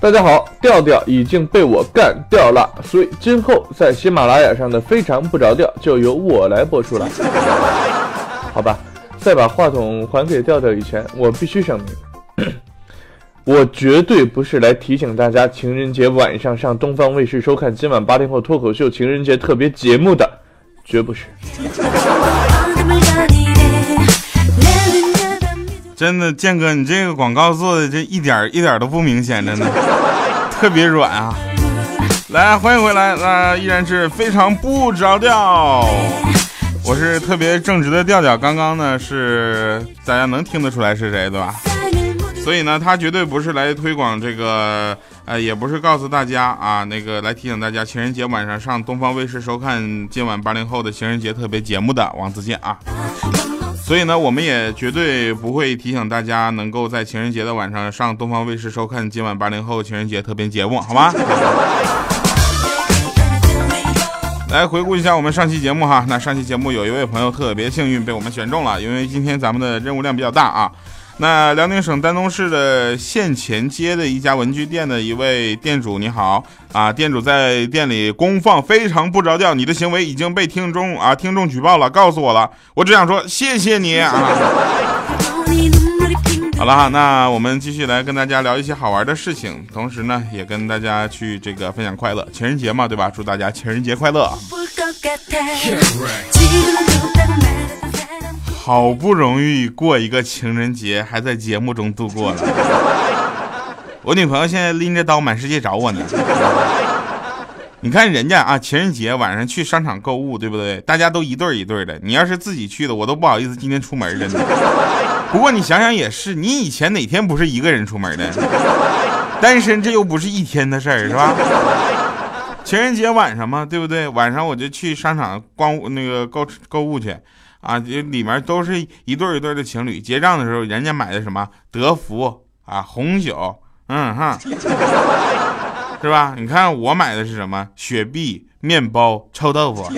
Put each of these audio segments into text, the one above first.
大家好，调调已经被我干掉了，所以今后在喜马拉雅上的非常不着调就由我来播出了。好吧，在把话筒还给调调以前，我必须声明，我绝对不是来提醒大家情人节晚上上东方卫视收看今晚八零后脱口秀情人节特别节目的，绝不是。真的，建哥，你这个广告做的这一点一点都不明显，真的 特别软啊！来，欢迎回来，那依然是非常不着调。我是特别正直的调调，刚刚呢是大家能听得出来是谁对吧？所以呢，他绝对不是来推广这个，呃，也不是告诉大家啊，那个来提醒大家情人节晚上上东方卫视收看今晚八零后的情人节特别节目的王自健啊。所以呢，我们也绝对不会提醒大家能够在情人节的晚上上东方卫视收看今晚八零后情人节特别节目，好吗？来回顾一下我们上期节目哈，那上期节目有一位朋友特别幸运被我们选中了，因为今天咱们的任务量比较大啊。那辽宁省丹东市的县前街的一家文具店的一位店主，你好啊！店主在店里公放非常不着调，你的行为已经被听众啊听众举报了，告诉我了，我只想说谢谢你啊！好了哈，那我们继续来跟大家聊一些好玩的事情，同时呢，也跟大家去这个分享快乐，情人节嘛，对吧？祝大家情人节快乐！好不容易过一个情人节，还在节目中度过了。我女朋友现在拎着刀满世界找我呢。你看人家啊，情人节晚上去商场购物，对不对？大家都一对一对的。你要是自己去的，我都不好意思今天出门了呢。不过你想想也是，你以前哪天不是一个人出门的？单身这又不是一天的事儿，是吧？情人节晚上嘛，对不对？晚上我就去商场逛那个购购物去。啊，这里面都是一对一对的情侣，结账的时候，人家买的什么德芙啊，红酒，嗯哈，是吧？你看我买的是什么？雪碧、面包、臭豆腐。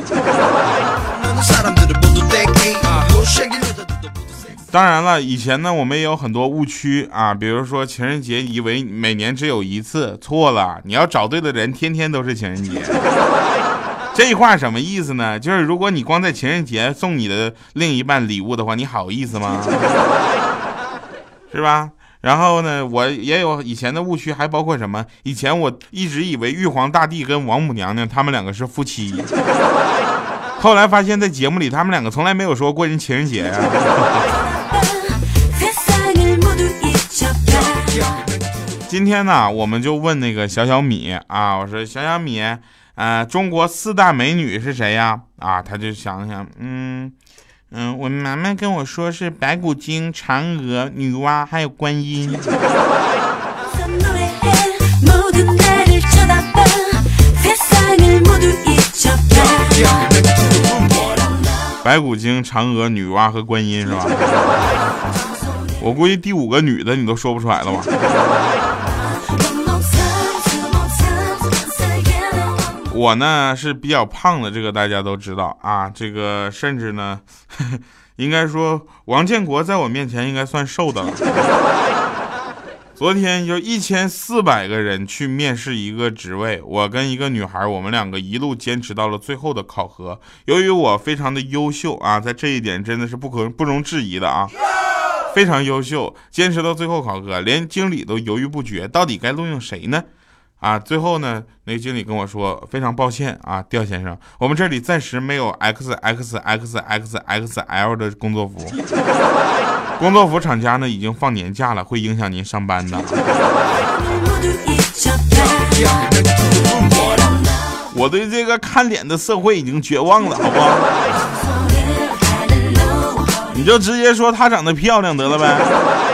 当然了，以前呢，我们也有很多误区啊，比如说情人节以为每年只有一次，错了，你要找对的人，天天都是情人节。这话什么意思呢？就是如果你光在情人节送你的另一半礼物的话，你好意思吗？是吧？然后呢，我也有以前的误区，还包括什么？以前我一直以为玉皇大帝跟王母娘娘他们两个是夫妻，后来发现，在节目里他们两个从来没有说过人情人节呀。今天呢，我们就问那个小小米啊，我说小小米。呃，中国四大美女是谁呀？啊，他就想想，嗯嗯，我妈妈跟我说是白骨精、嫦娥、女娲还有观音。白骨精、嫦娥、女娲和观音是吧？我估计第五个女的你都说不出来了吧？我呢是比较胖的，这个大家都知道啊。这个甚至呢，应该说王建国在我面前应该算瘦的了。昨天就一千四百个人去面试一个职位，我跟一个女孩，我们两个一路坚持到了最后的考核。由于我非常的优秀啊，在这一点真的是不可不容置疑的啊，非常优秀，坚持到最后考核，连经理都犹豫不决，到底该录用谁呢？啊，最后呢，那个经理跟我说，非常抱歉啊，刁先生，我们这里暂时没有 X X X X X L 的工作服，工作服厂家呢已经放年假了，会影响您上班的。我对这个看脸的社会已经绝望了，好不好？你就直接说她长得漂亮得了呗。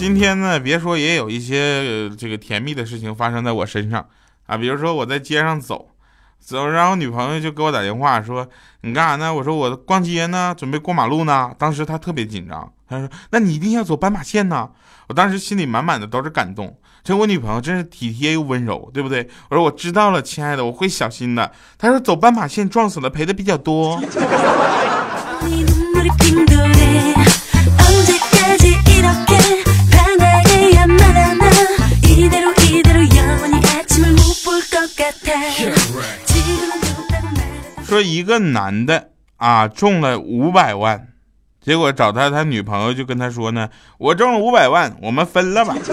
今天呢，别说也有一些这个甜蜜的事情发生在我身上啊，比如说我在街上走。走，然后女朋友就给我打电话说：“你干啥呢？”我说：“我逛街呢，准备过马路呢。”当时她特别紧张，她说：“那你一定要走斑马线呢。”我当时心里满满的都是感动，这我女朋友真是体贴又温柔，对不对？我说：“我知道了，亲爱的，我会小心的。”她说：“走斑马线撞死了，赔的比较多。” 说一个男的啊中了五百万，结果找他他女朋友就跟他说呢，我中了五百万，我们分了吧。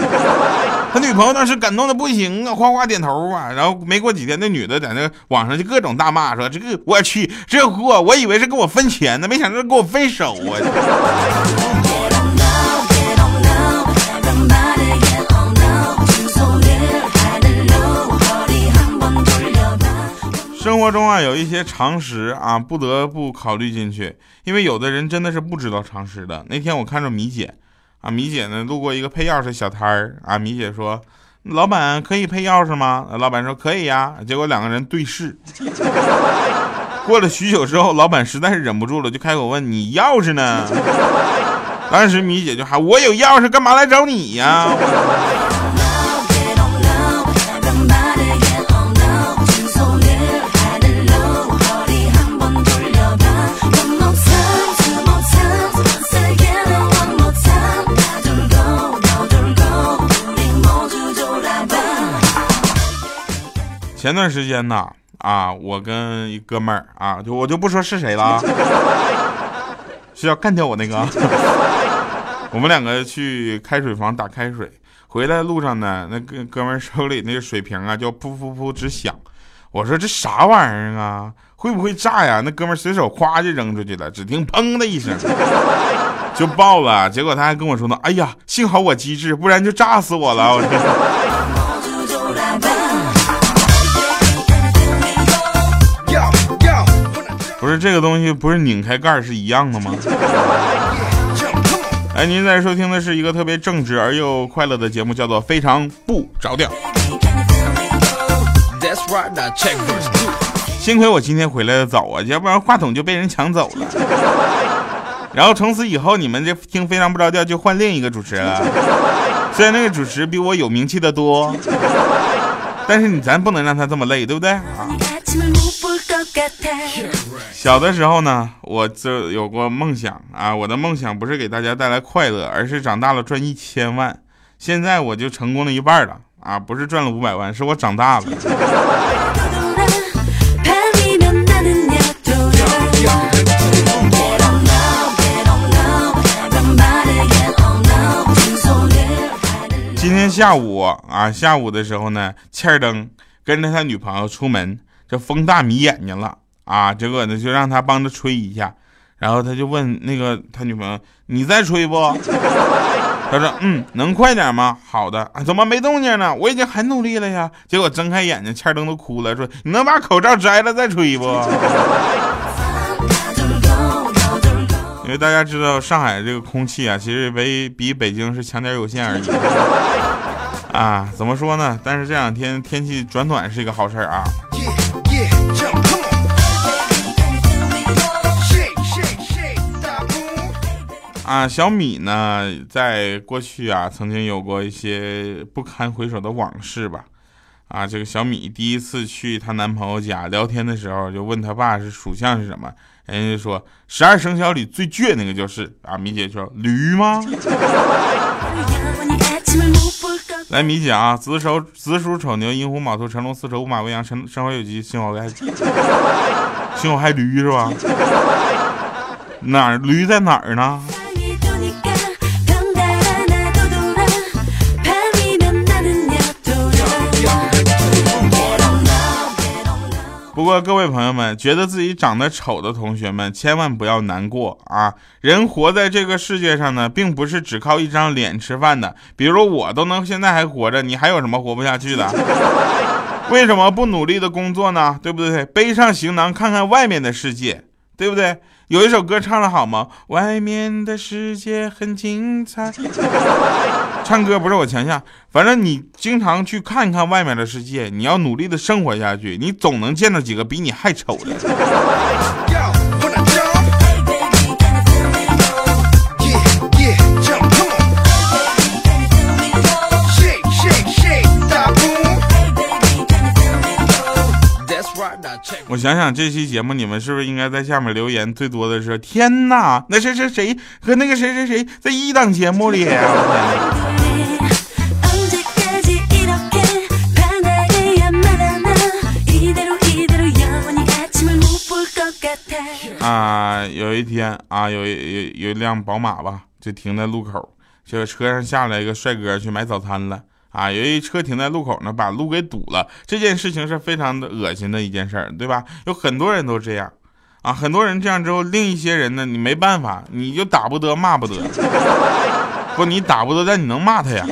他女朋友当时感动的不行啊，哗哗点头啊。然后没过几天，那女的在那网上就各种大骂说，这个我去这货，我以为是跟我分钱呢，没想到跟我分手啊。生活中啊，有一些常识啊，不得不考虑进去，因为有的人真的是不知道常识的。那天我看着米姐，啊，米姐呢路过一个配钥匙小摊儿，啊，米姐说：“老板可以配钥匙吗？”老板说：“可以呀。”结果两个人对视，过了许久之后，老板实在是忍不住了，就开口问：“你钥匙呢？”当时米姐就喊：“我有钥匙，干嘛来找你呀？”前段时间呢，啊，我跟一哥们儿啊，就我就不说是谁了，是要干掉我那个。我们两个去开水房打开水，回来路上呢，那哥哥们手里那个水瓶啊，就噗噗噗直响。我说这啥玩意儿啊？会不会炸呀？那哥们儿随手咵就扔出去了，只听砰的一声 就爆了。结果他还跟我说呢，哎呀，幸好我机智，不然就炸死我了。我不是这个东西，不是拧开盖是一样的吗？哎，您在收听的是一个特别正直而又快乐的节目，叫做《非常不着调》。幸亏我今天回来的早啊，要不然话筒就被人抢走了。然后从此以后，你们这听《非常不着调》就换另一个主持人了。虽然那个主持比我有名气的多，但是你咱不能让他这么累，对不对啊？小的时候呢，我就有过梦想啊。我的梦想不是给大家带来快乐，而是长大了赚一千万。现在我就成功了一半了啊，不是赚了五百万，是我长大了。今天下午啊，下午的时候呢，欠儿登跟着他女朋友出门，这风大迷眼睛了。啊，结果呢就让他帮着吹一下，然后他就问那个他女朋友：“你再吹不？” 他说：“嗯，能快点吗？”好的，怎么没动静呢？我已经很努力了呀。结果睁开眼睛，欠灯都哭了，说：“你能把口罩摘了再吹不？” 因为大家知道上海这个空气啊，其实比比北京是强点有限而已。啊，怎么说呢？但是这两天天气转暖是一个好事啊。啊，小米呢，在过去啊，曾经有过一些不堪回首的往事吧。啊，这个小米第一次去她男朋友家聊天的时候，就问他爸是属相是什么，人家就说十二生肖里最倔那个就是啊。米姐说驴吗？来，米姐啊，子丑子鼠丑牛寅虎卯兔辰龙巳蛇午马未羊辰申猴酉鸡辛卯亥辛亥驴是吧？哪驴在哪儿呢？不过各位朋友们，觉得自己长得丑的同学们，千万不要难过啊！人活在这个世界上呢，并不是只靠一张脸吃饭的。比如我都能现在还活着，你还有什么活不下去的？为什么不努力的工作呢？对不对？背上行囊，看看外面的世界。对不对？有一首歌唱的好吗？外面的世界很精彩。唱歌不是我强项，反正你经常去看一看外面的世界，你要努力的生活下去，你总能见到几个比你还丑的。想想，这期节目你们是不是应该在下面留言？最多的是天哪，那谁谁谁和那个谁谁谁在一档节目里？啊，有一天啊，有有有一辆宝马吧，就停在路口，这个车上下来一个帅哥去买早餐了。啊，由于车停在路口呢，把路给堵了。这件事情是非常的恶心的一件事儿，对吧？有很多人都这样，啊，很多人这样之后，另一些人呢，你没办法，你就打不得，骂不得。不，你打不得，但你能骂他呀，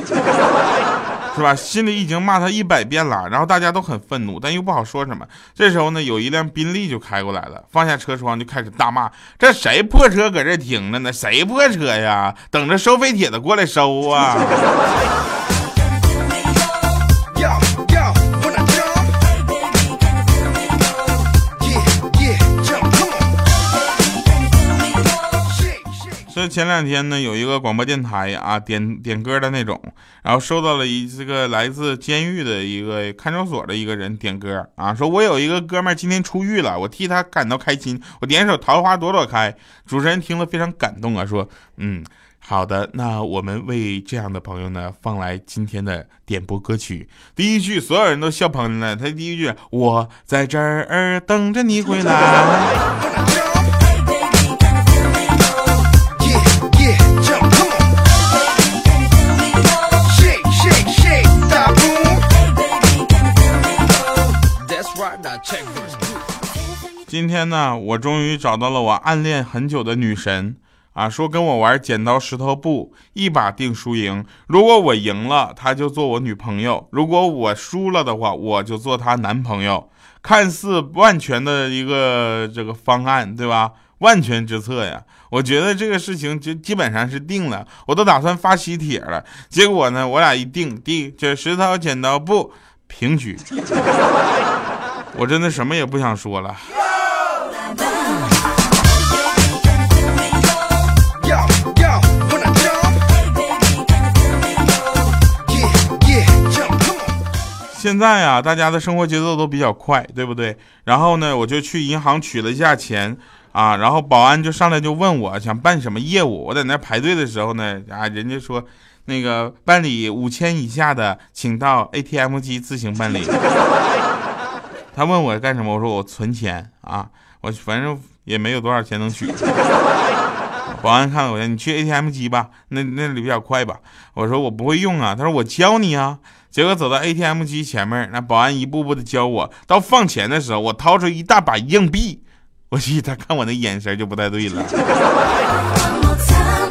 是吧？心里已经骂他一百遍了，然后大家都很愤怒，但又不好说什么。这时候呢，有一辆宾利就开过来了，放下车窗就开始大骂：“这谁破车搁这停着呢？谁破车呀？等着收废铁的过来收啊！”前两天呢，有一个广播电台啊，点点歌的那种，然后收到了一这个来自监狱的一个看守所的一个人点歌啊，说我有一个哥们儿今天出狱了，我替他感到开心，我点首《桃花朵朵开》。主持人听了非常感动啊，说嗯，好的，那我们为这样的朋友呢放来今天的点播歌曲。第一句所有人都笑喷了，他第一句我在这儿等着你回来。今天呢，我终于找到了我暗恋很久的女神啊！说跟我玩剪刀石头布，一把定输赢。如果我赢了，她就做我女朋友；如果我输了的话，我就做她男朋友。看似万全的一个这个方案，对吧？万全之策呀！我觉得这个事情就基本上是定了，我都打算发喜帖了。结果呢，我俩一定定，这石头剪刀布平局。我真的什么也不想说了。现在呀，大家的生活节奏都比较快，对不对？然后呢，我就去银行取了一下钱啊，然后保安就上来就问我想办什么业务。我在那排队的时候呢，啊，人家说那个办理五千以下的，请到 ATM 机自行办理。他问我干什么，我说我存钱啊，我反正也没有多少钱能取。保安看了我，你去 ATM 机吧，那那里比较快吧。我说我不会用啊，他说我教你啊。结果走到 ATM 机前面，那保安一步步的教我。到放钱的时候，我掏出一大把硬币。我去他看我那眼神就不太对了。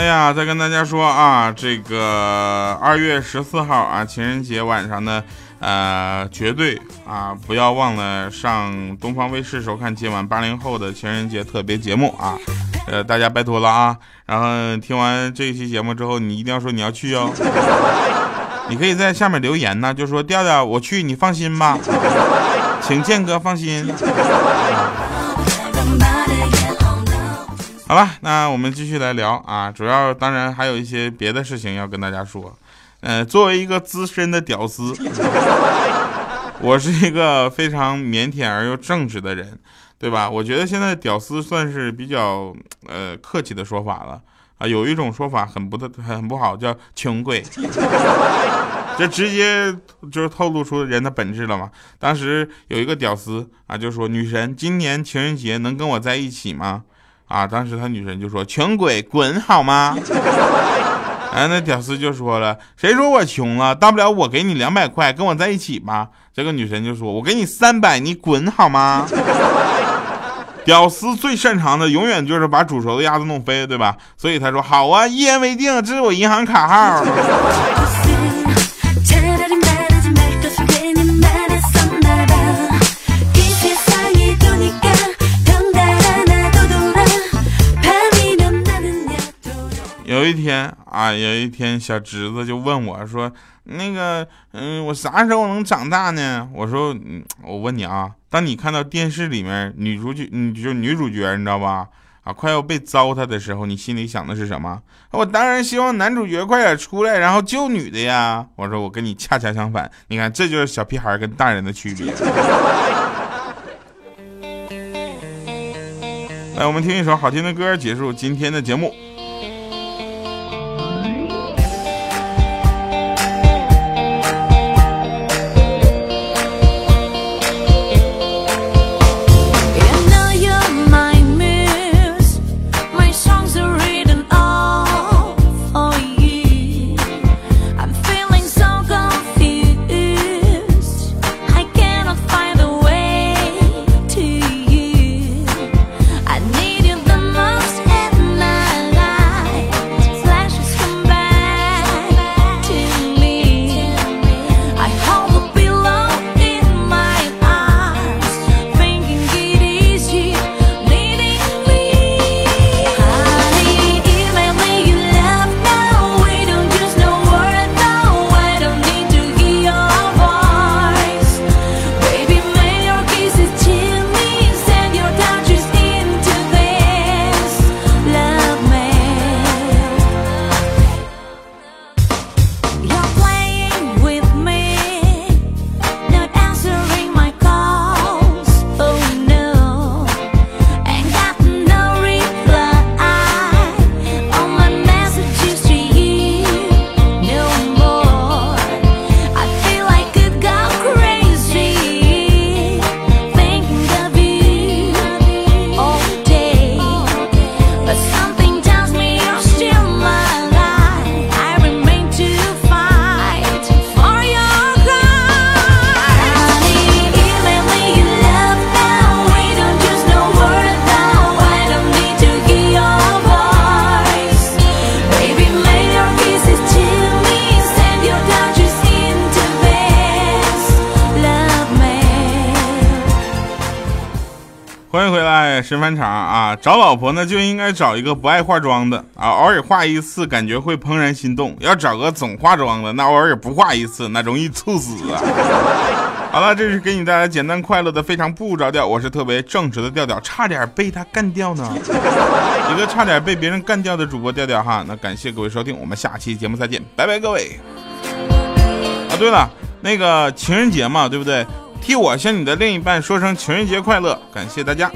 哎呀，再跟大家说啊，这个二月十四号啊，情人节晚上呢，呃，绝对啊，不要忘了上东方卫视收看今晚八零后的情人节特别节目啊，呃，大家拜托了啊。然后听完这一期节目之后，你一定要说你要去哦。你可以在下面留言呢，就说调调我去，你放心吧，请剑哥放心。好了，那我们继续来聊啊，主要当然还有一些别的事情要跟大家说。呃，作为一个资深的屌丝，我是一个非常腼腆而又正直的人，对吧？我觉得现在屌丝算是比较呃客气的说法了啊。有一种说法很不的很不好，叫穷鬼，这直接就是透露出人的本质了嘛。当时有一个屌丝啊，就说女神今年情人节能跟我在一起吗？啊！当时他女神就说：“穷鬼，滚好吗？” 哎，那屌丝就说了：“谁说我穷了？大不了我给你两百块，跟我在一起吧。”这这个女神就说：“我给你三百，你滚好吗？” 屌丝最擅长的永远就是把煮熟的鸭子弄飞，对吧？所以他说：“好啊，一言为定，这是我银行卡号。”有一天啊，有一天小侄子就问我说：“那个，嗯，我啥时候能长大呢？”我说：“嗯，我问你啊，当你看到电视里面女主角，嗯，就女主角，你知道吧？啊，快要被糟蹋的时候，你心里想的是什么？我当然希望男主角快点出来，然后救女的呀。”我说：“我跟你恰恰相反，你看，这就是小屁孩跟大人的区别。”来，我们听一首好听的歌，结束今天的节目。迎回来，神返场啊！找老婆呢就应该找一个不爱化妆的啊，偶尔化一次感觉会怦然心动；要找个总化妆的，那偶尔不化一次那容易猝死啊！好了，这是给你带来简单快乐的非常不着调，我是特别正直的调调，差点被他干掉呢，一个差点被别人干掉的主播调调哈。那感谢各位收听，我们下期节目再见，拜拜各位。啊，对了，那个情人节嘛，对不对？替我向你的另一半说声情人节快乐，感谢大家。